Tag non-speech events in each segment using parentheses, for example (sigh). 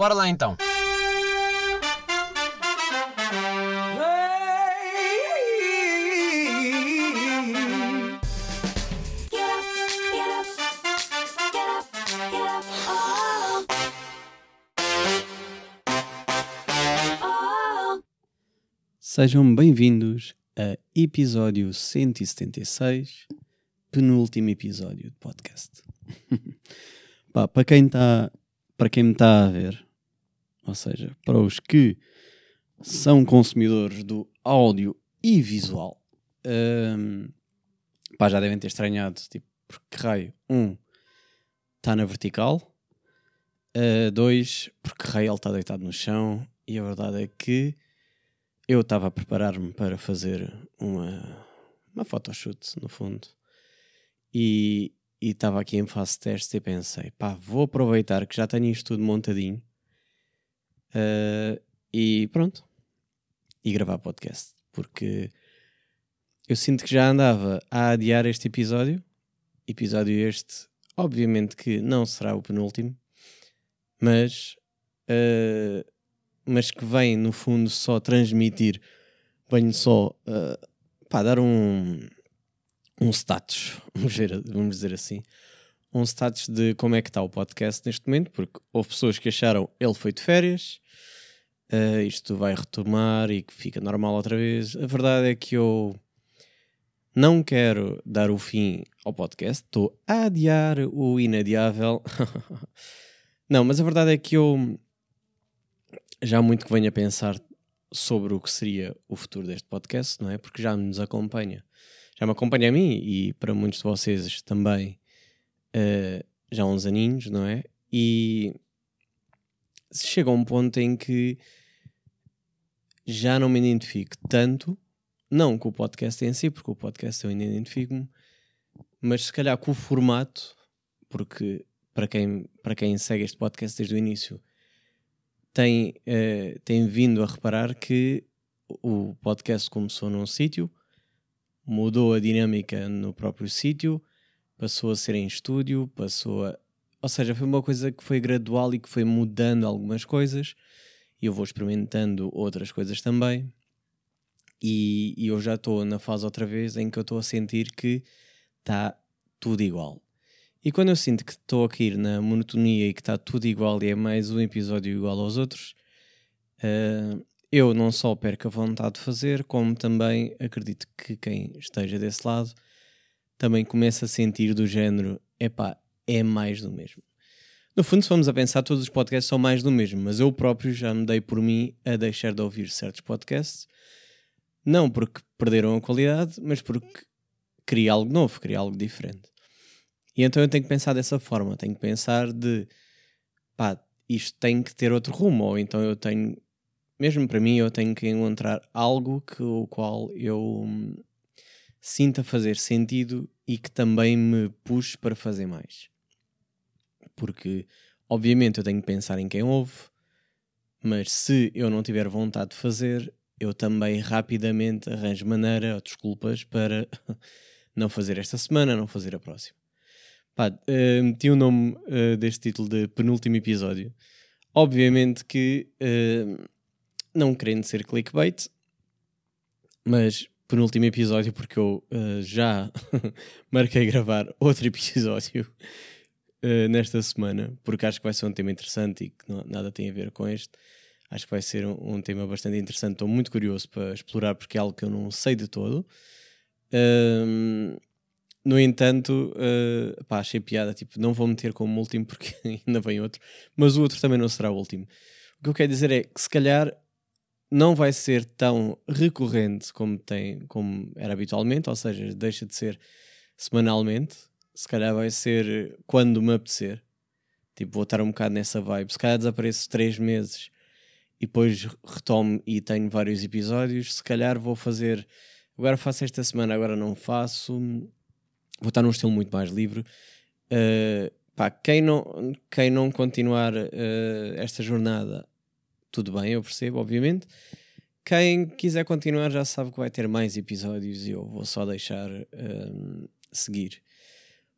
Bora lá então. Sejam bem-vindos a episódio 176, penúltimo episódio de podcast. (laughs) Pá, para quem está, para quem me está a ver, ou seja, para os que são consumidores do áudio e visual, hum, pá, já devem ter estranhado, tipo, porque raio, um, está na vertical, uh, dois, porque raio ele está deitado no chão, e a verdade é que eu estava a preparar-me para fazer uma, uma photoshoot, no fundo, e estava aqui em fase de teste e pensei, pá, vou aproveitar que já tenho isto tudo montadinho uh, e pronto, e gravar podcast, porque eu sinto que já andava a adiar este episódio, episódio este, obviamente que não será o penúltimo, mas... Uh, mas que vem no fundo só transmitir, venho só uh, pá, dar um, um status, (laughs) vamos dizer, vamos dizer assim, um status de como é que está o podcast neste momento, porque houve pessoas que acharam ele foi de férias, uh, isto vai retomar e que fica normal outra vez. A verdade é que eu não quero dar o fim ao podcast, estou a adiar o inadiável. (laughs) não, mas a verdade é que eu já há muito que venho a pensar sobre o que seria o futuro deste podcast, não é? Porque já nos acompanha. Já me acompanha a mim e para muitos de vocês também uh, já há uns aninhos, não é? E chega a um ponto em que já não me identifico tanto, não com o podcast em si, porque o podcast eu ainda identifico-me, mas se calhar com o formato, porque para quem, para quem segue este podcast desde o início tem, uh, tem vindo a reparar que o podcast começou num sítio, mudou a dinâmica no próprio sítio, passou a ser em estúdio, passou a. Ou seja, foi uma coisa que foi gradual e que foi mudando algumas coisas. E eu vou experimentando outras coisas também. E, e eu já estou na fase outra vez em que eu estou a sentir que está tudo igual. E quando eu sinto que estou a cair na monotonia e que está tudo igual e é mais um episódio igual aos outros, uh, eu não só perco a vontade de fazer, como também acredito que quem esteja desse lado também começa a sentir do género: epá, é mais do mesmo. No fundo, se vamos a pensar, todos os podcasts são mais do mesmo, mas eu próprio já me dei por mim a deixar de ouvir certos podcasts, não porque perderam a qualidade, mas porque queria algo novo, queria algo diferente. E então eu tenho que pensar dessa forma, tenho que pensar de pá, isto tem que ter outro rumo, ou então eu tenho, mesmo para mim, eu tenho que encontrar algo que o qual eu hum, sinta fazer sentido e que também me puxe para fazer mais. Porque, obviamente, eu tenho que pensar em quem ouve, mas se eu não tiver vontade de fazer, eu também rapidamente arranjo maneira ou desculpas para (laughs) não fazer esta semana, não fazer a próxima. Pá, uh, meti o nome uh, deste título de penúltimo episódio. Obviamente que, uh, não querendo ser clickbait, mas penúltimo episódio porque eu uh, já (laughs) marquei gravar outro episódio nesta semana, porque acho que vai ser um tema interessante e que não, nada tem a ver com este. Acho que vai ser um, um tema bastante interessante. Estou muito curioso para explorar porque é algo que eu não sei de todo. Uh, no entanto, uh, pá, achei piada. Tipo, não vou meter como último porque (laughs) ainda vem outro, mas o outro também não será o último. O que eu quero dizer é que se calhar não vai ser tão recorrente como, tem, como era habitualmente, ou seja, deixa de ser semanalmente. Se calhar vai ser quando me apetecer. Tipo, vou estar um bocado nessa vibe. Se calhar desapareço três meses e depois retomo e tenho vários episódios. Se calhar vou fazer. Agora faço esta semana, agora não faço vou estar num estilo muito mais livre. Uh, pá, quem, não, quem não continuar uh, esta jornada, tudo bem, eu percebo, obviamente. Quem quiser continuar já sabe que vai ter mais episódios e eu vou só deixar uh, seguir.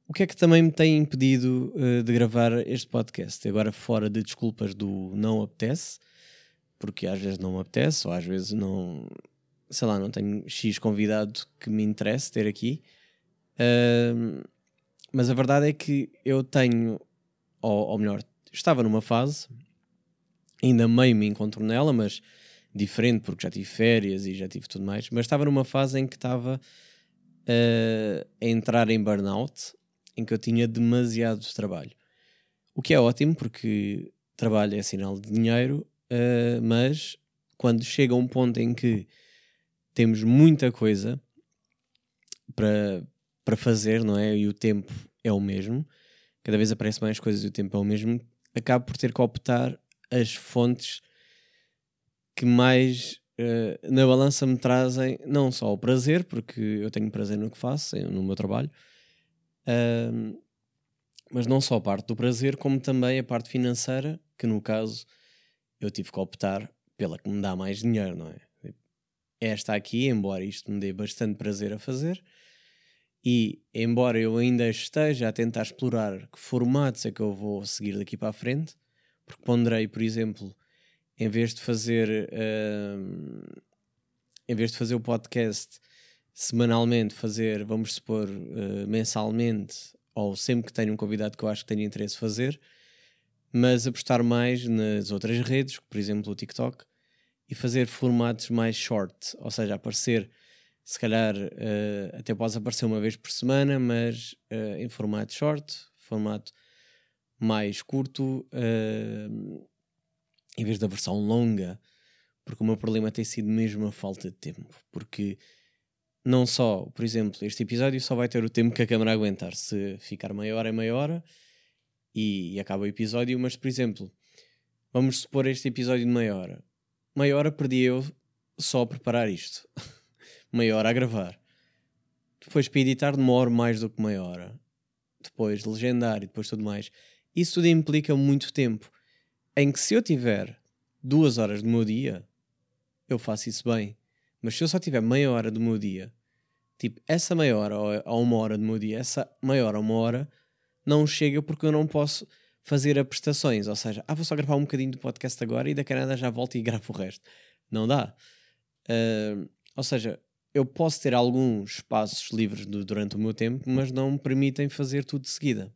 O que é que também me tem impedido uh, de gravar este podcast? Agora, fora de desculpas do não apetece, porque às vezes não me apetece, ou às vezes não, sei lá, não tenho X convidado que me interesse ter aqui. Uh, mas a verdade é que eu tenho, ou, ou melhor, estava numa fase, ainda meio me encontro nela, mas diferente porque já tive férias e já tive tudo mais, mas estava numa fase em que estava uh, a entrar em burnout, em que eu tinha demasiado trabalho. O que é ótimo porque trabalho é sinal de dinheiro, uh, mas quando chega um ponto em que temos muita coisa para, para fazer, não é? E o tempo é o mesmo, cada vez aparece mais coisas e o tempo é o mesmo, acabo por ter que optar as fontes que mais uh, na balança me trazem não só o prazer, porque eu tenho prazer no que faço, no meu trabalho, uh, mas não só a parte do prazer, como também a parte financeira, que no caso eu tive que optar pela que me dá mais dinheiro, não é? Esta aqui, embora isto me dê bastante prazer a fazer, e embora eu ainda esteja a tentar explorar que formatos é que eu vou seguir daqui para a frente, porque ponderei, por exemplo, em vez de fazer uh, em vez de fazer o podcast semanalmente, fazer, vamos supor, uh, mensalmente, ou sempre que tenho um convidado que eu acho que tenho interesse fazer, mas apostar mais nas outras redes, por exemplo o TikTok, e fazer formatos mais short, ou seja, aparecer se calhar uh, até pode aparecer uma vez por semana, mas uh, em formato short, formato mais curto, uh, em vez da versão longa, porque o meu problema tem sido mesmo a falta de tempo. Porque não só, por exemplo, este episódio só vai ter o tempo que a câmera aguentar. Se ficar meia hora é meia hora e, e acaba o episódio, mas por exemplo, vamos supor este episódio de meia hora. Meia hora perdi eu só a preparar isto. (laughs) meia hora a gravar. Depois para editar demora mais do que meia hora. Depois legendar e depois tudo mais. Isso tudo implica muito tempo. Em que se eu tiver duas horas do meu dia, eu faço isso bem. Mas se eu só tiver meia hora do meu dia, tipo, essa meia hora ou uma hora do meu dia, essa meia hora ou uma hora, não chega porque eu não posso fazer a prestações. Ou seja, ah, vou só gravar um bocadinho do podcast agora e da Canadá já volto e (laughs) gravo o resto. Não dá. Uh, ou seja, eu posso ter alguns espaços livres do, durante o meu tempo, mas não me permitem fazer tudo de seguida.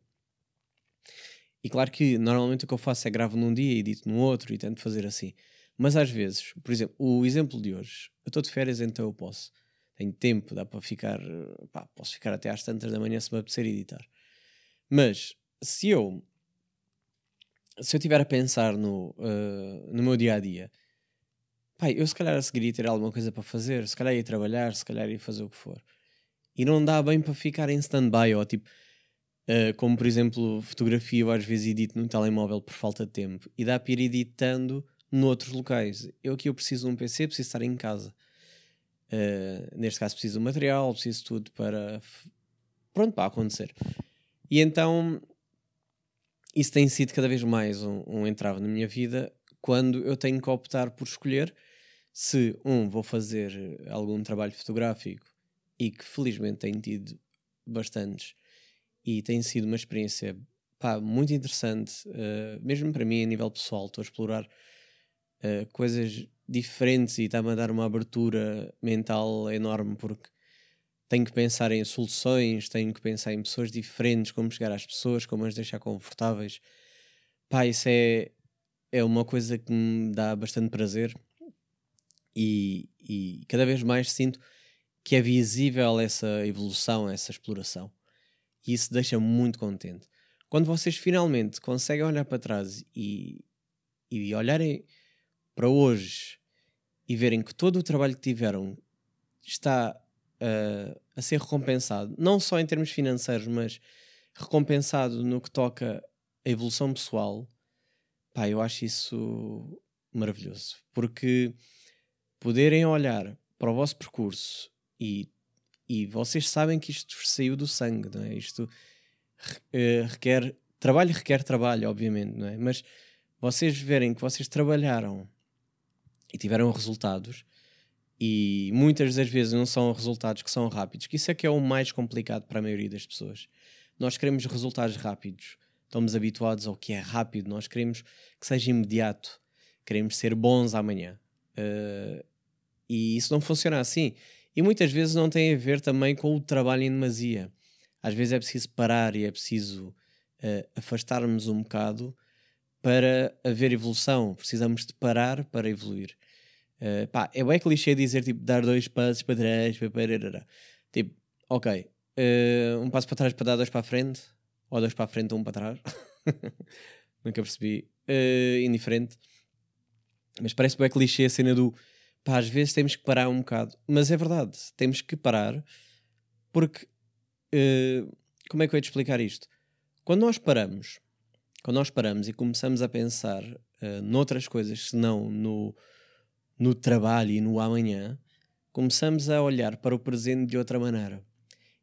E claro que normalmente o que eu faço é gravo num dia e edito no outro e tento fazer assim. Mas às vezes, por exemplo, o exemplo de hoje, eu estou de férias, então eu posso. Tenho tempo, dá para ficar. Pá, posso ficar até às tantas da manhã se me apetecer editar. Mas se eu. Se eu estiver a pensar no, uh, no meu dia a dia pai, eu se calhar a seguir ia ter alguma coisa para fazer, se calhar ia trabalhar, se calhar ia fazer o que for. E não dá bem para ficar em stand-by, ou tipo, uh, como por exemplo, fotografia, eu às vezes edito no telemóvel por falta de tempo, e dá para ir editando noutros locais. Eu aqui eu preciso de um PC, preciso estar em casa. Uh, neste caso preciso do material, preciso de tudo para pronto para acontecer. E então isso tem sido cada vez mais um, um entrave na minha vida quando eu tenho que optar por escolher se, um, vou fazer algum trabalho fotográfico e que felizmente tenho tido bastantes e tem sido uma experiência pá, muito interessante, uh, mesmo para mim a nível pessoal, estou a explorar uh, coisas diferentes e está-me a dar uma abertura mental enorme porque tenho que pensar em soluções, tenho que pensar em pessoas diferentes, como chegar às pessoas, como as deixar confortáveis. Pá, isso é, é uma coisa que me dá bastante prazer e, e cada vez mais sinto que é visível essa evolução, essa exploração. E isso deixa-me muito contente. Quando vocês finalmente conseguem olhar para trás e, e olharem para hoje e verem que todo o trabalho que tiveram está uh, a ser recompensado, não só em termos financeiros, mas recompensado no que toca a evolução pessoal, pá, eu acho isso maravilhoso. Porque poderem olhar para o vosso percurso e, e vocês sabem que isto saiu do sangue, não é? Isto uh, requer trabalho, requer trabalho, obviamente, não é? Mas vocês verem que vocês trabalharam e tiveram resultados e muitas das vezes não são resultados que são rápidos, que isso é que é o mais complicado para a maioria das pessoas. nós queremos resultados rápidos. Estamos habituados ao que é rápido, nós queremos que seja imediato. Queremos ser bons amanhã. Uh, e isso não funciona assim. E muitas vezes não tem a ver também com o trabalho em demasia. Às vezes é preciso parar e é preciso uh, afastarmos um bocado para haver evolução. Precisamos de parar para evoluir. Uh, pá, é bem clichê dizer tipo dar dois passos para trás, para Tipo, ok, uh, um passo para trás para dar dois para a frente, ou dois para a frente, um para trás. (laughs) Nunca percebi. Uh, indiferente. Mas parece bem clichê a cena do pá, às vezes temos que parar um bocado. Mas é verdade, temos que parar porque como é que eu ia te explicar isto? Quando nós paramos, quando nós paramos e começamos a pensar uh, noutras coisas senão no, no trabalho e no amanhã, começamos a olhar para o presente de outra maneira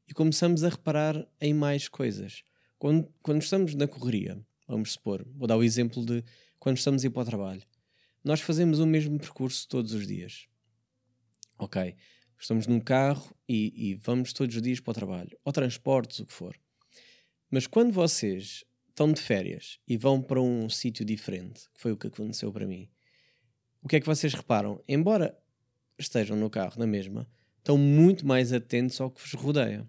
e começamos a reparar em mais coisas. Quando, quando estamos na correria, vamos supor, vou dar o exemplo de quando estamos a ir para o trabalho, nós fazemos o mesmo percurso todos os dias. Ok, estamos num carro e, e vamos todos os dias para o trabalho, ou transportes, o que for. Mas quando vocês estão de férias e vão para um sítio diferente, que foi o que aconteceu para mim, o que é que vocês reparam? Embora estejam no carro na mesma, estão muito mais atentos ao que vos rodeia.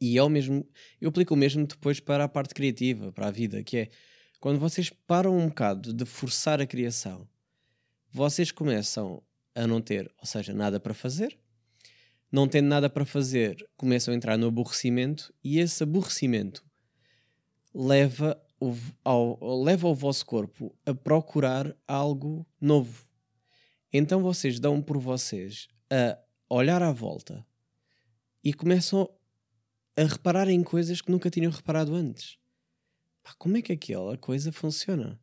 E é o mesmo, eu aplico o mesmo depois para a parte criativa, para a vida, que é quando vocês param um bocado de forçar a criação, vocês começam a não ter, ou seja, nada para fazer. Não tendo nada para fazer, começam a entrar no aborrecimento e esse aborrecimento leva o, ao, leva o vosso corpo a procurar algo novo. Então vocês dão por vocês a olhar à volta e começam a reparar em coisas que nunca tinham reparado antes. Pá, como é que aquela coisa funciona?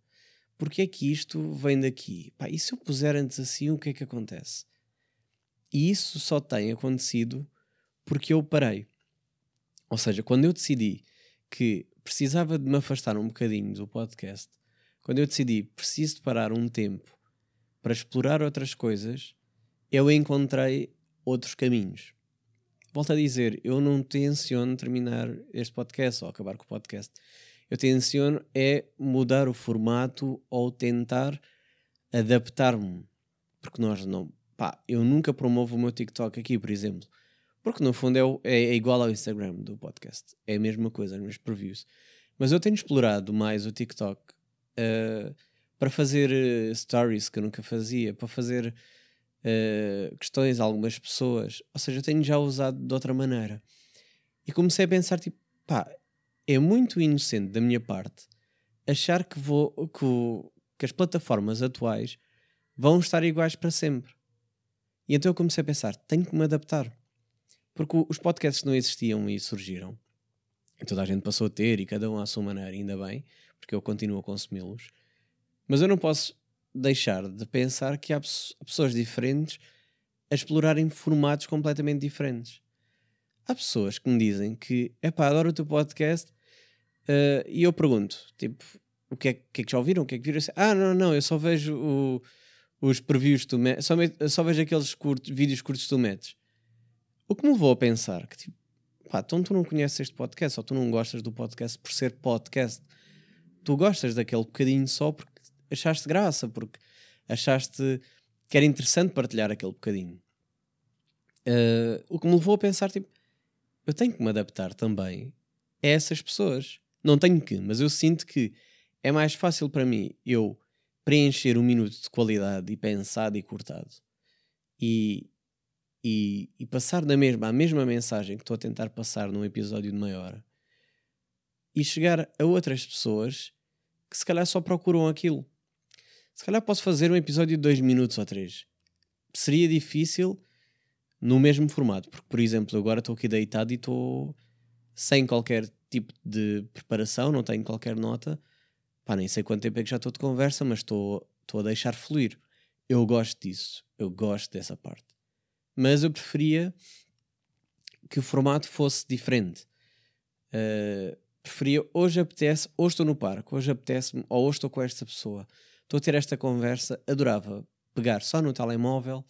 Porque é que isto vem daqui? Pá, e se eu puser antes assim, o que é que acontece? E isso só tem acontecido porque eu parei. Ou seja, quando eu decidi que precisava de me afastar um bocadinho do podcast, quando eu decidi preciso de parar um tempo para explorar outras coisas, eu encontrei outros caminhos. Volto a dizer, eu não tenciono terminar este podcast ou acabar com o podcast. Eu tenciono é mudar o formato ou tentar adaptar-me. Porque nós não. Pá, eu nunca promovo o meu TikTok aqui, por exemplo. Porque no fundo é, é, é, igual ao Instagram do podcast. É a mesma coisa, as mesmas previews. Mas eu tenho explorado mais o TikTok uh, para fazer uh, stories que eu nunca fazia, para fazer uh, questões a algumas pessoas. Ou seja, eu tenho já usado de outra maneira. E comecei a pensar, tipo, pá, é muito inocente da minha parte achar que, vou, que, o, que as plataformas atuais vão estar iguais para sempre. E então eu comecei a pensar, tenho que me adaptar. Porque os podcasts não existiam e surgiram. E toda a gente passou a ter, e cada um à sua maneira, ainda bem, porque eu continuo a consumi-los. Mas eu não posso deixar de pensar que há pessoas diferentes a explorarem formatos completamente diferentes. Há pessoas que me dizem que, é adoro o teu podcast, uh, e eu pergunto, tipo, o que é, que, é que já ouviram? O que é que viram? Ah, não, não, eu só vejo o, os previews tu metes, só, só vejo aqueles vídeos curtos tu metes. O que me levou a pensar que, tipo, pá, então tu não conheces este podcast ou tu não gostas do podcast por ser podcast. Tu gostas daquele bocadinho só porque achaste graça, porque achaste que era interessante partilhar aquele bocadinho. Uh, o que me levou a pensar, tipo, eu tenho que me adaptar também a essas pessoas. Não tenho que, mas eu sinto que é mais fácil para mim eu preencher um minuto de qualidade e pensado e cortado e, e, e passar da mesma, a mesma mensagem que estou a tentar passar num episódio de meia hora e chegar a outras pessoas que se calhar só procuram aquilo. Se calhar posso fazer um episódio de dois minutos ou três. Seria difícil no mesmo formato, porque, por exemplo, agora estou aqui deitado e estou sem qualquer tipo de preparação, não tenho qualquer nota. Pá, nem sei quanto tempo é que já estou de conversa, mas estou a deixar fluir. Eu gosto disso, eu gosto dessa parte mas eu preferia que o formato fosse diferente. Uh, preferia, hoje apetece, hoje estou no parque, hoje apetece-me, ou hoje estou com esta pessoa, estou a ter esta conversa, adorava pegar só no telemóvel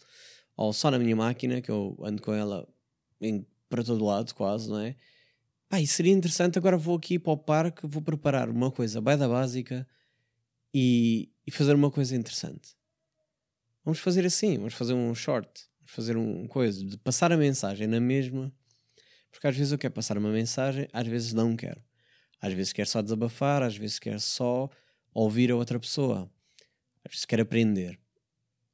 ou só na minha máquina, que eu ando com ela em, para todo lado quase, não é? Pá, isso seria interessante, agora vou aqui para o parque, vou preparar uma coisa bem da básica e, e fazer uma coisa interessante. Vamos fazer assim, vamos fazer um short, vamos fazer um coisa, de passar a mensagem na mesma, porque às vezes eu quero passar uma mensagem, às vezes não quero. Às vezes quero só desabafar, às vezes quero só ouvir a outra pessoa, às vezes quero aprender.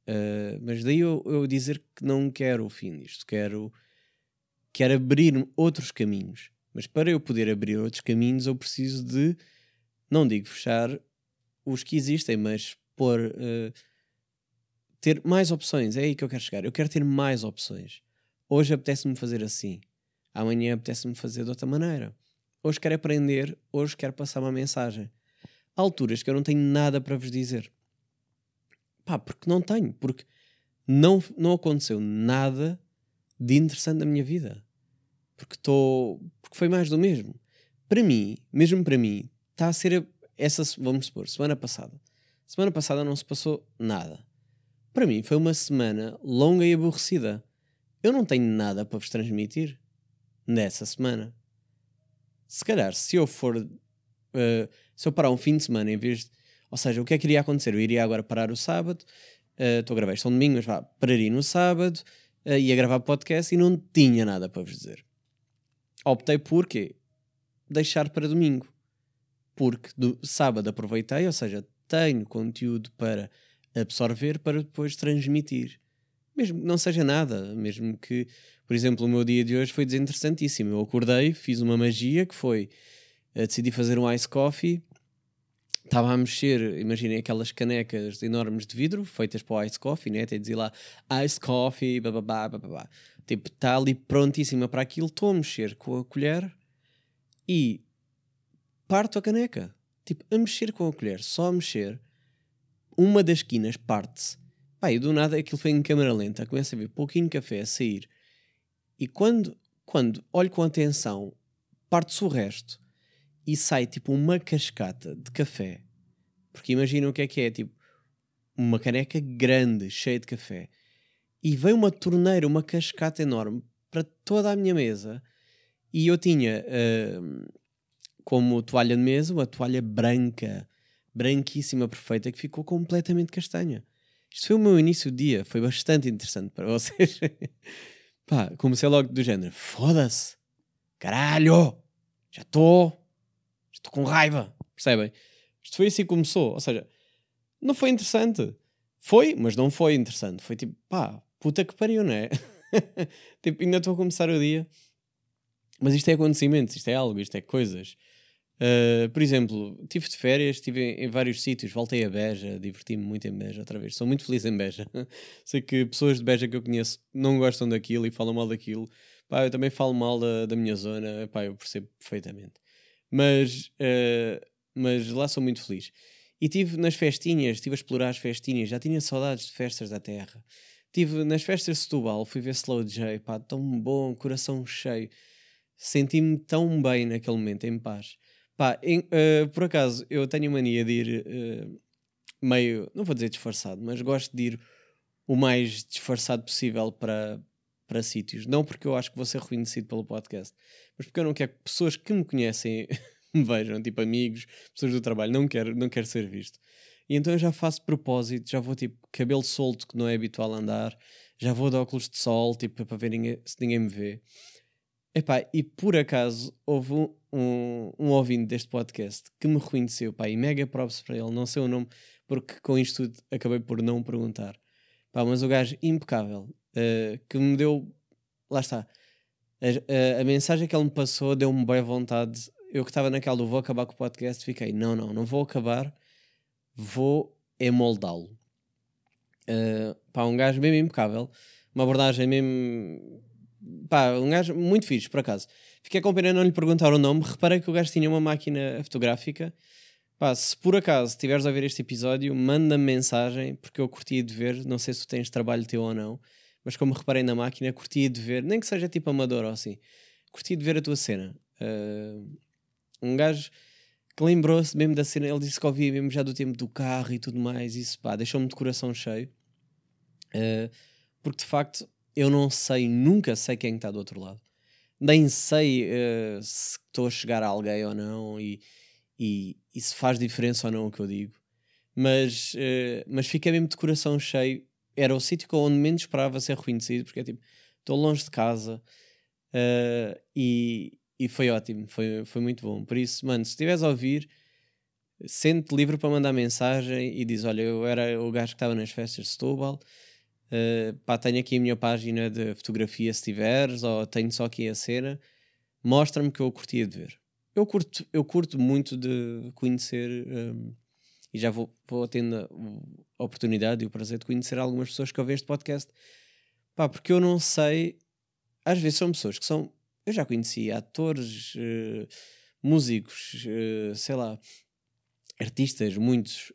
Uh, mas daí eu, eu, dizer que não quero o fim disto, quero, quero abrir outros caminhos. Mas para eu poder abrir outros caminhos, eu preciso de, não digo fechar os que existem, mas pôr, uh, ter mais opções. É aí que eu quero chegar. Eu quero ter mais opções. Hoje apetece-me fazer assim, amanhã apetece-me fazer de outra maneira. Hoje quero aprender, hoje quero passar uma mensagem. Há alturas que eu não tenho nada para vos dizer. Pá, porque não tenho, porque não, não aconteceu nada de interessante na minha vida. Porque estou. Porque foi mais do mesmo. Para mim, mesmo para mim, está a ser essa, vamos supor, semana passada. Semana passada não se passou nada. Para mim foi uma semana longa e aborrecida. Eu não tenho nada para vos transmitir nessa semana. Se calhar, se eu for. Uh, se eu parar um fim de semana em vez de ou seja, o que é que iria acontecer? Eu iria agora parar o sábado, eh, estou uh, a gravar isto um domingo, mas vá, pararia no sábado, uh, ia gravar podcast e não tinha nada para vos dizer. Optei por quê? Deixar para domingo. Porque do sábado aproveitei, ou seja, tenho conteúdo para absorver para depois transmitir. Mesmo que não seja nada, mesmo que, por exemplo, o meu dia de hoje foi desinteressantíssimo. Eu acordei, fiz uma magia que foi uh, decidi fazer um ice coffee estava a mexer, imaginem aquelas canecas enormes de vidro feitas para o ice coffee, né? Até dizer lá ice coffee, bababá, bababá. Tipo, está ali prontíssima para aquilo. Estou a mexer com a colher e parto a caneca. Tipo, a mexer com a colher, só a mexer. Uma das esquinas parte-se. Pá, e do nada aquilo foi em câmera lenta. Começa a ver pouquinho café a sair. E quando, quando olho com atenção, parte-se o resto e sai tipo uma cascata de café. Porque imagina o que é que é, tipo, uma caneca grande, cheia de café. E veio uma torneira, uma cascata enorme para toda a minha mesa. E eu tinha uh, como toalha de mesa uma toalha branca, branquíssima, perfeita, que ficou completamente castanha. Isto foi o meu início do dia, foi bastante interessante para (laughs) vocês. Pá, comecei logo do género: foda-se, caralho, já estou estou com raiva, percebem? Isto foi assim que começou, ou seja, não foi interessante. Foi, mas não foi interessante. Foi tipo, pá, puta que pariu, não é? (laughs) tipo, ainda estou a começar o dia. Mas isto é acontecimentos, isto é algo, isto é coisas. Uh, por exemplo, estive de férias, estive em, em vários sítios, voltei a Beja, diverti-me muito em Beja outra vez. Sou muito feliz em Beja. (laughs) Sei que pessoas de Beja que eu conheço não gostam daquilo e falam mal daquilo. Pá, eu também falo mal da, da minha zona, pá, eu percebo perfeitamente. Mas, uh, mas lá sou muito feliz. E estive nas festinhas, estive a explorar as festinhas, já tinha saudades de festas da terra. Estive nas festas de Setúbal, fui ver Slow J, pá, tão bom, coração cheio. Senti-me tão bem naquele momento, em paz. Pá, em, uh, por acaso, eu tenho mania de ir uh, meio, não vou dizer disfarçado, mas gosto de ir o mais disfarçado possível para, para sítios. Não porque eu acho que vou ser reconhecido pelo podcast, mas porque eu não quero que pessoas que me conhecem (laughs) me vejam, tipo amigos, pessoas do trabalho. Não quero, não quero ser visto. E então eu já faço propósito, já vou tipo cabelo solto, que não é habitual andar, já vou de óculos de sol, tipo para ver ninguém, se ninguém me vê. Epá, e por acaso houve um, um, um ouvinte deste podcast que me reconheceu, pá, e mega props para ele, não sei o nome, porque com isto tudo acabei por não perguntar. Pá, mas o gajo impecável, uh, que me deu. Lá está. A, a, a, mensagem que ele me passou deu-me boa vontade. Eu que estava naquela do vou acabar com o podcast, fiquei, não, não, não vou acabar, vou emoldá-lo. Uh, pá, um gajo mesmo impecável, uma abordagem mesmo. Pá, um gajo muito fixe, por acaso. Fiquei com pena não lhe perguntar o nome, reparei que o gajo tinha uma máquina fotográfica. Pá, se por acaso estiveres a ver este episódio, manda-me mensagem, porque eu curti de ver, não sei se tu tens trabalho teu ou não mas como reparei na máquina, curtia de ver, nem que seja tipo amador ou assim, curtia de ver a tua cena. Uh, um gajo que lembrou-se mesmo da cena, ele disse que ouvia mesmo já do tempo do carro e tudo mais, isso pá, deixou-me de coração cheio, uh, porque de facto eu não sei, nunca sei quem está do outro lado. nem sei uh, se estou a chegar a alguém ou não e, e, e, se faz diferença ou não o que eu digo. Mas, uh, mas fiquei mesmo de coração cheio. Era o sítio onde menos esperava ser reconhecido, porque é tipo, estou longe de casa uh, e, e foi ótimo, foi, foi muito bom. Por isso, mano, se estiveres a ouvir, sente livre para mandar mensagem e diz: Olha, eu era o gajo que estava nas festas de Setúbal Uh, pá, tenho aqui a minha página de fotografia se tiveres, ou tenho só aqui a cena, mostra-me que eu curtia de ver. Eu curto, eu curto muito de conhecer, um, e já vou, vou tendo a oportunidade e o prazer de conhecer algumas pessoas que ouvem este podcast, pá, porque eu não sei, às vezes são pessoas que são, eu já conheci atores, uh, músicos, uh, sei lá, artistas, muitos,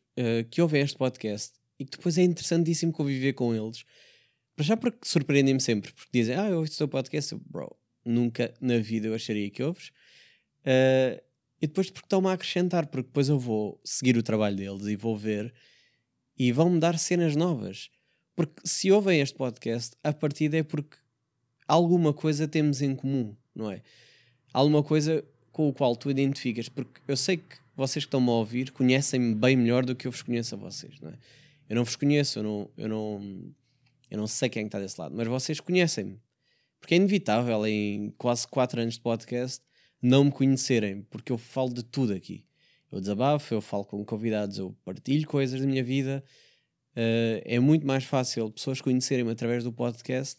que ouvem este podcast e que depois é interessantíssimo conviver com eles. Para já porque surpreendem-me sempre, porque dizem, ah, eu ouço o teu podcast, bro, nunca na vida eu acharia que ouves. E depois porque estão-me a acrescentar, porque depois eu vou seguir o trabalho deles e vou ver e vão-me dar cenas novas. Porque se ouvem este podcast, a partida é porque alguma coisa temos em comum, não é? Alguma coisa com o qual tu identificas, porque eu sei que vocês que estão-me a ouvir conhecem-me bem melhor do que eu vos conheço a vocês, não é? Eu não vos conheço, eu não, eu não, eu não sei quem está desse lado, mas vocês conhecem-me. Porque é inevitável em quase 4 anos de podcast não me conhecerem, porque eu falo de tudo aqui. Eu desabafo, eu falo com convidados, eu partilho coisas da minha vida. Uh, é muito mais fácil pessoas conhecerem-me através do podcast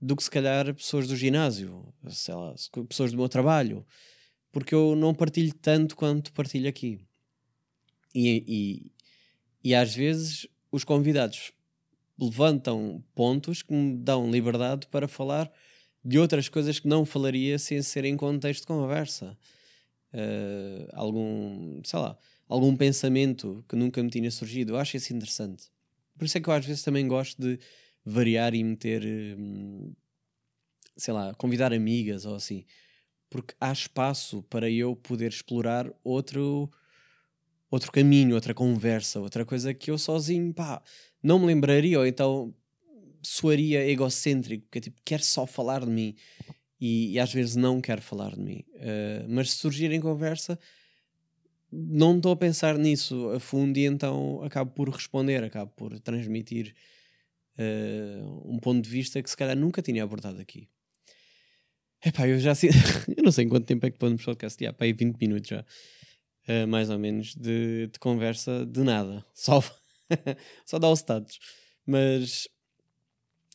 do que se calhar pessoas do ginásio, sei lá, pessoas do meu trabalho, porque eu não partilho tanto quanto partilho aqui. E, e, e às vezes os convidados levantam pontos que me dão liberdade para falar de outras coisas que não falaria sem ser em contexto de conversa. Uh, algum, sei lá, algum pensamento que nunca me tinha surgido. Eu acho isso interessante. Por isso é que eu às vezes também gosto de variar e meter, hum, sei lá, convidar amigas ou assim. Porque há espaço para eu poder explorar outro outro caminho, outra conversa, outra coisa que eu sozinho, pá, não me lembraria, ou então soaria egocêntrico, porque é tipo, quer só falar de mim e, e, às vezes não quer falar de mim. Uh, mas se surgir em conversa, não estou a pensar nisso a fundo e então acabo por responder, acabo por transmitir uh, um ponto de vista que se calhar nunca tinha abordado aqui. Epá, eu já (laughs) eu não sei quanto tempo é que podemos podcast, já, pá, aí 20 minutos já uh, mais ou menos, de, de, conversa de nada. (laughs) Só, só dá os status. Mas,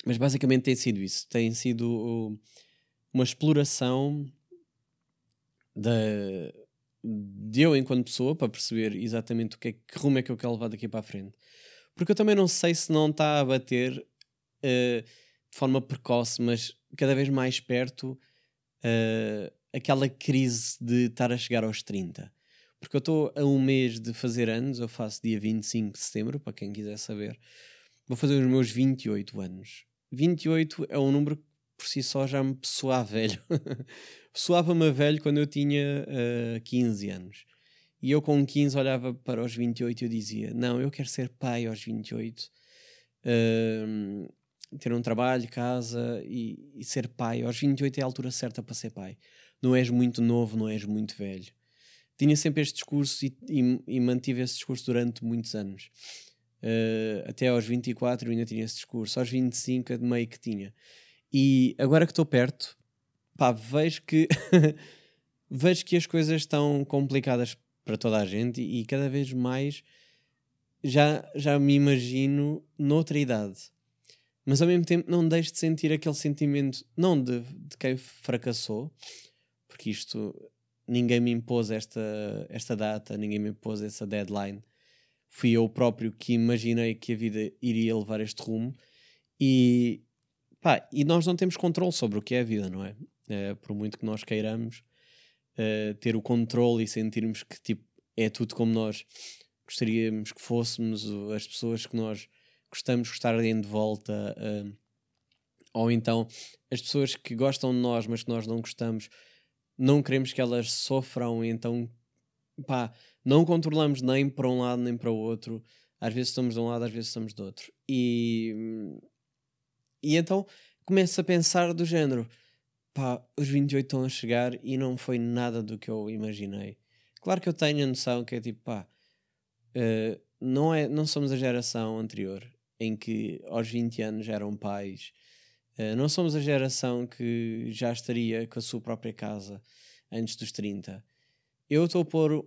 mas basicamente tem sido isso. Tem sido uma exploração da, de eu enquanto pessoa para perceber exatamente o que, é, que rumo é que eu quero levar daqui para a frente. Porque eu também não sei se não está a bater uh, de forma precoce, mas cada vez mais perto uh, aquela crise de estar a chegar aos 30. Porque eu estou a um mês de fazer anos, eu faço dia 25 de setembro, para quem quiser saber. Vou fazer os meus 28 anos. 28 é um número que por si só já me soava velho. (laughs) Soava-me velho quando eu tinha uh, eh, 15 anos. E eu com 15 olhava para os 28 e eu dizia: Não, eu quero ser pai aos 28. Uh, ter um trabalho, casa e, e, ser pai. Aos 28 é a altura certa para ser pai. Não és muito novo, não és muito velho tinha sempre este discurso e, e, e mantive esse discurso durante muitos anos. Uh, até aos 24 eu ainda tinha esse discurso, aos 25 de meio que tinha. E agora que estou perto, pá, vejo que (laughs) vejo que as coisas estão complicadas para toda a gente e, e, cada vez mais já, já me imagino noutra idade. Mas ao mesmo tempo não deixo de sentir aquele sentimento, não de, de quem fracassou, porque isto ninguém me impôs esta, esta data, ninguém me impôs essa deadline. Fui eu próprio que imaginei que a vida iria levar este rumo e, pá, e nós não temos controle sobre o que é a vida, não é? é por muito que nós queiramos uh, ter o controle e sentirmos que tipo, é tudo como nós gostaríamos que fôssemos, as pessoas que nós gostamos de estarem de volta, uh, ou então as pessoas que gostam de nós, mas que nós não gostamos, não queremos que elas sofram, então pá, não controlamos nem para um lado nem para o outro. Às vezes estamos de um lado, às vezes estamos do outro. E, e então começo a pensar do género: pá, os 28 estão a chegar e não foi nada do que eu imaginei. Claro que eu tenho a noção que é tipo, pá, uh, não, é, não somos a geração anterior em que aos 20 anos eram pais. Uh, não somos a geração que já estaria com a sua própria casa antes dos 30. Eu estou a pôr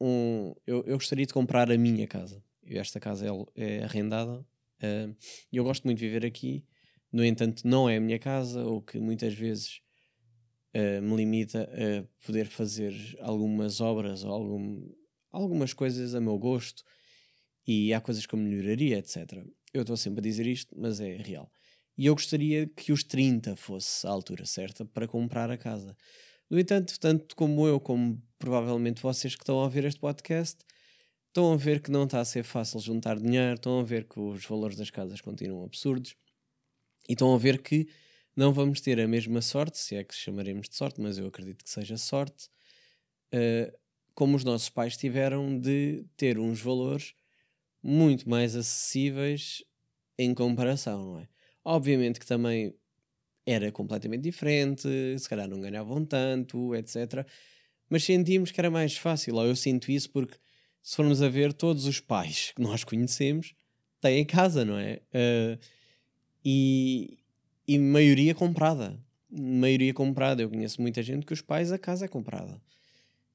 um. Eu, eu gostaria de comprar a minha casa. Esta casa é, é arrendada. Uh, eu gosto muito de viver aqui. No entanto, não é a minha casa, ou que muitas vezes uh, me limita a poder fazer algumas obras ou algum, algumas coisas a meu gosto. E há coisas que eu melhoraria, etc. Eu estou sempre a dizer isto, mas é real. E eu gostaria que os 30 fosse a altura certa para comprar a casa. No entanto, tanto como eu, como provavelmente vocês que estão a ouvir este podcast, estão a ver que não está a ser fácil juntar dinheiro, estão a ver que os valores das casas continuam absurdos e estão a ver que não vamos ter a mesma sorte, se é que chamaremos de sorte, mas eu acredito que seja sorte, uh, como os nossos pais tiveram de ter uns valores muito mais acessíveis em comparação, não é? Obviamente que também era completamente diferente, se calhar não ganhavam tanto, etc. Mas sentimos que era mais fácil, ou eu sinto isso porque se formos a ver, todos os pais que nós conhecemos têm casa, não é? Uh, e, e maioria comprada. Maioria comprada. Eu conheço muita gente que os pais, a casa é comprada.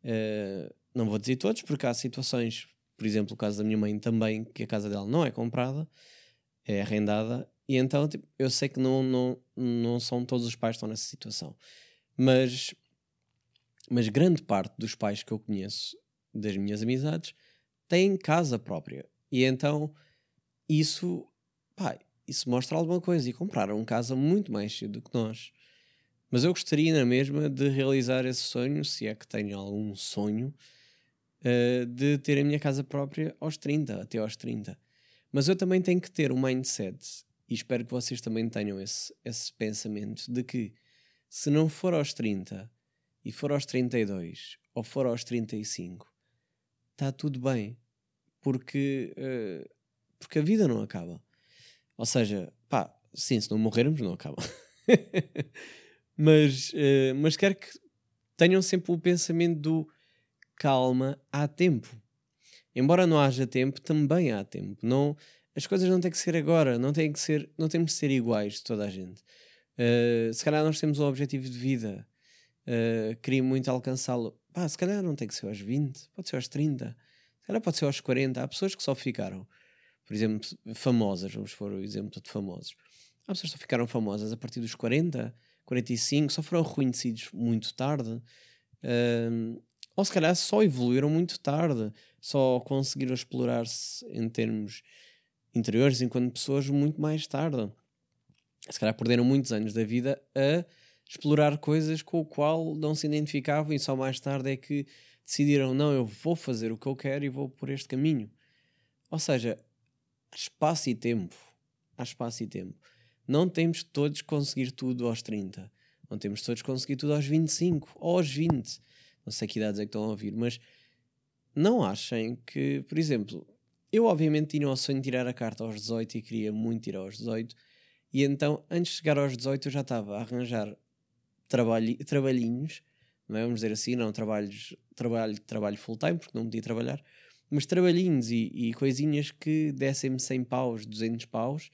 Uh, não vou dizer todos, porque há situações, por exemplo, o caso da minha mãe também, que a casa dela não é comprada, é arrendada, e então tipo, eu sei que não, não, não são todos os pais que estão nessa situação. Mas, mas grande parte dos pais que eu conheço, das minhas amizades, têm casa própria. E então isso, pá, isso mostra alguma coisa. E compraram casa muito mais cedo do que nós. Mas eu gostaria na mesma de realizar esse sonho, se é que tenho algum sonho, uh, de ter a minha casa própria aos 30, até aos 30. Mas eu também tenho que ter um mindset e espero que vocês também tenham esse, esse pensamento de que se não for aos 30 e for aos 32 ou for aos 35, está tudo bem. Porque, uh, porque a vida não acaba. Ou seja, pá, sim, se não morrermos, não acaba. (laughs) mas, uh, mas quero que tenham sempre o pensamento do calma, há tempo. Embora não haja tempo, também há tempo. Não, as coisas não têm que ser agora, não têm que ser, não temos que ser iguais de toda a gente. Uh, se calhar nós temos um objetivo de vida, uh, queria muito alcançá-lo. Pá, se calhar não tem que ser aos 20, pode ser aos 30, se calhar pode ser aos 40. Há pessoas que só ficaram, por exemplo, famosas, vamos pôr o exemplo de famosos. Há pessoas que só ficaram famosas a partir dos 40, 45, só foram reconhecidos muito tarde. Ou se calhar só evoluíram muito tarde, só conseguiram explorar-se em termos interiores enquanto pessoas muito mais tarde. Se calhar perderam muitos anos da vida a explorar coisas com o qual não se identificavam e só mais tarde é que decidiram, não, eu vou fazer o que eu quero e vou por este caminho. Ou seja, espaço e tempo. Há espaço e tempo. Não temos todos conseguir tudo aos 30. Não temos todos conseguir tudo aos 25 ou aos 20. Não sei que idades é que estão a ouvir, mas não achem que, por exemplo, eu, obviamente, tinha o sonho de tirar a carta aos 18 e queria muito tirar aos 18. E então, antes de chegar aos 18, eu já estava a arranjar trabalho, trabalhinhos, não é? vamos dizer assim, não trabalhos, trabalho, trabalho full-time, porque não podia trabalhar, mas trabalhinhos e, e coisinhas que dessem-me 100 paus, 200 paus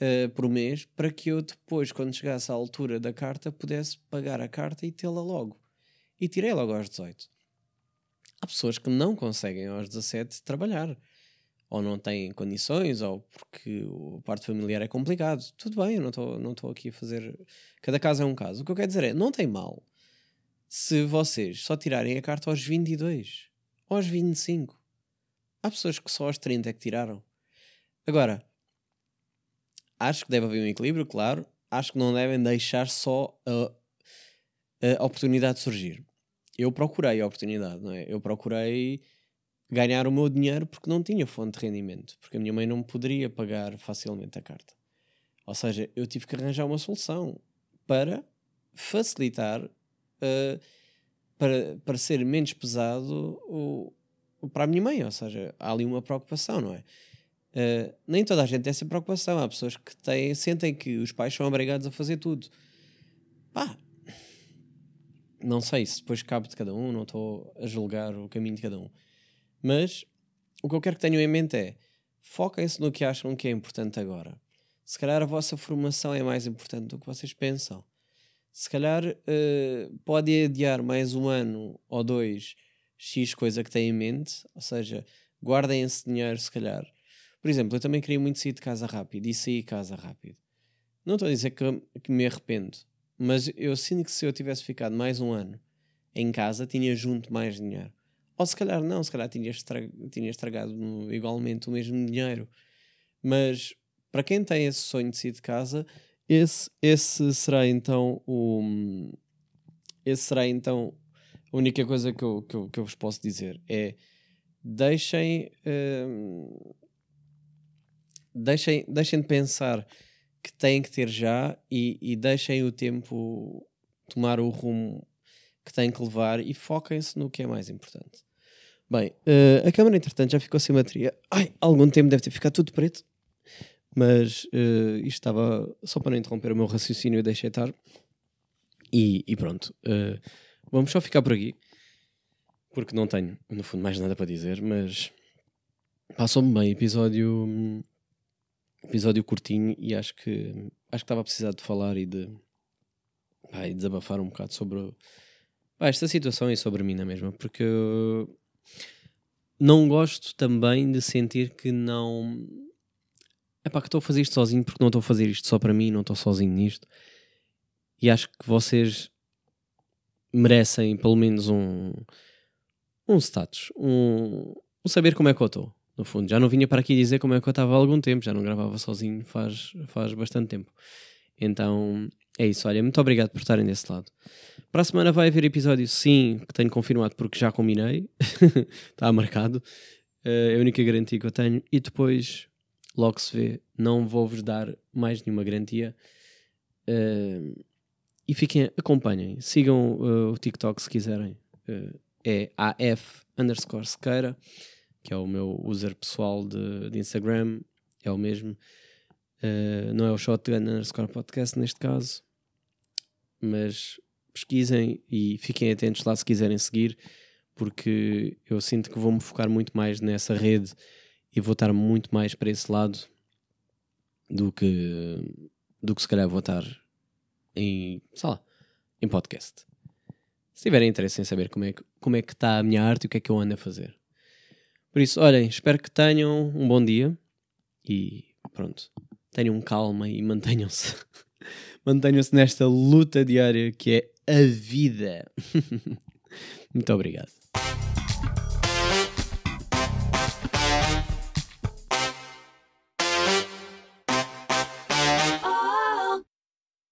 uh, por mês, para que eu depois, quando chegasse à altura da carta, pudesse pagar a carta e tê-la logo. E tirei logo aos 18. Há pessoas que não conseguem aos 17 trabalhar ou não têm condições, ou porque o parte familiar é complicado. Tudo bem, eu não estou não aqui a fazer. Cada caso é um caso. O que eu quero dizer é: não tem mal se vocês só tirarem a carta aos 22 ou aos 25. Há pessoas que só aos 30 é que tiraram. Agora, acho que deve haver um equilíbrio, claro. Acho que não devem deixar só a, a oportunidade surgir. Eu procurei a oportunidade, não é? Eu procurei ganhar o meu dinheiro porque não tinha fonte de rendimento, porque a minha mãe não me poderia pagar facilmente a carta. Ou seja, eu tive que arranjar uma solução para facilitar, uh, para, para ser menos pesado para a minha mãe. Ou seja, há ali uma preocupação, não é? Uh, nem toda a gente tem essa preocupação. Há pessoas que têm, sentem que os pais são obrigados a fazer tudo. Pá, Não sei se depois cabe de cada um, não estou a julgar o caminho de cada um. Mas o que eu quero que tenham em mente é foquem-se no que acham que é importante agora. Se calhar a vossa formação é mais importante do que vocês pensam. Se calhar uh, pode adiar mais um ano ou dois X coisa que têm em mente, ou seja, guardem esse dinheiro se calhar. Por exemplo, eu também queria muito sair de casa rápido e sair de casa rápido. Não estou a dizer que, que me arrependo, mas eu sinto que se eu tivesse ficado mais um ano em casa, tinha junto mais dinheiro. Ou se calhar não, se calhar tinha, tinha estragado igualmente o mesmo dinheiro. Mas para quem tem esse sonho de sair de casa, esse, esse será então o. Esse será então a única coisa que eu, que eu, que eu vos posso dizer é deixem, hum, deixem, deixem de pensar que têm que ter já e, e deixem o tempo tomar o rumo que têm que levar e foquem-se no que é mais importante. Bem, uh, a câmera, entretanto, já ficou sem bateria. Ai, algum tempo deve ter ficado tudo preto. Mas uh, isto estava só para não interromper o meu raciocínio e deixei estar. E, e pronto. Uh, vamos só ficar por aqui. Porque não tenho, no fundo, mais nada para dizer. Mas passou-me bem. Episódio episódio curtinho e acho que acho que estava a precisar de falar e de pá, e desabafar um bocado sobre pá, esta situação e sobre mim na mesma, porque eu não gosto também de sentir que não é pá, que estou a fazer isto sozinho porque não estou a fazer isto só para mim, não estou sozinho nisto. E acho que vocês merecem pelo menos um um status, um, um saber como é que eu estou no fundo. Já não vinha para aqui dizer como é que eu estava há algum tempo, já não gravava sozinho faz, faz bastante tempo. Então é isso, olha, muito obrigado por estarem desse lado. Para a semana vai haver episódio, sim, que tenho confirmado porque já combinei, está (laughs) marcado, uh, é a única garantia que eu tenho. E depois, logo se vê, não vou-vos dar mais nenhuma garantia. Uh, e fiquem, acompanhem, sigam uh, o TikTok se quiserem, é AF underscore sequeira que é o meu user pessoal de, de Instagram, é o mesmo. Uh, não é o Shotgun underscore podcast neste caso, mas pesquisem e fiquem atentos lá se quiserem seguir, porque eu sinto que vou-me focar muito mais nessa rede e vou estar muito mais para esse lado do que, do que se calhar vou estar em, sei lá, em podcast. Se tiverem interesse em saber como é, que, como é que está a minha arte e o que é que eu ando a fazer. Por isso, olhem, espero que tenham um bom dia e pronto, tenham calma e mantenham-se. (laughs) mantenham-se nesta luta diária que é a vida. (laughs) Muito obrigado.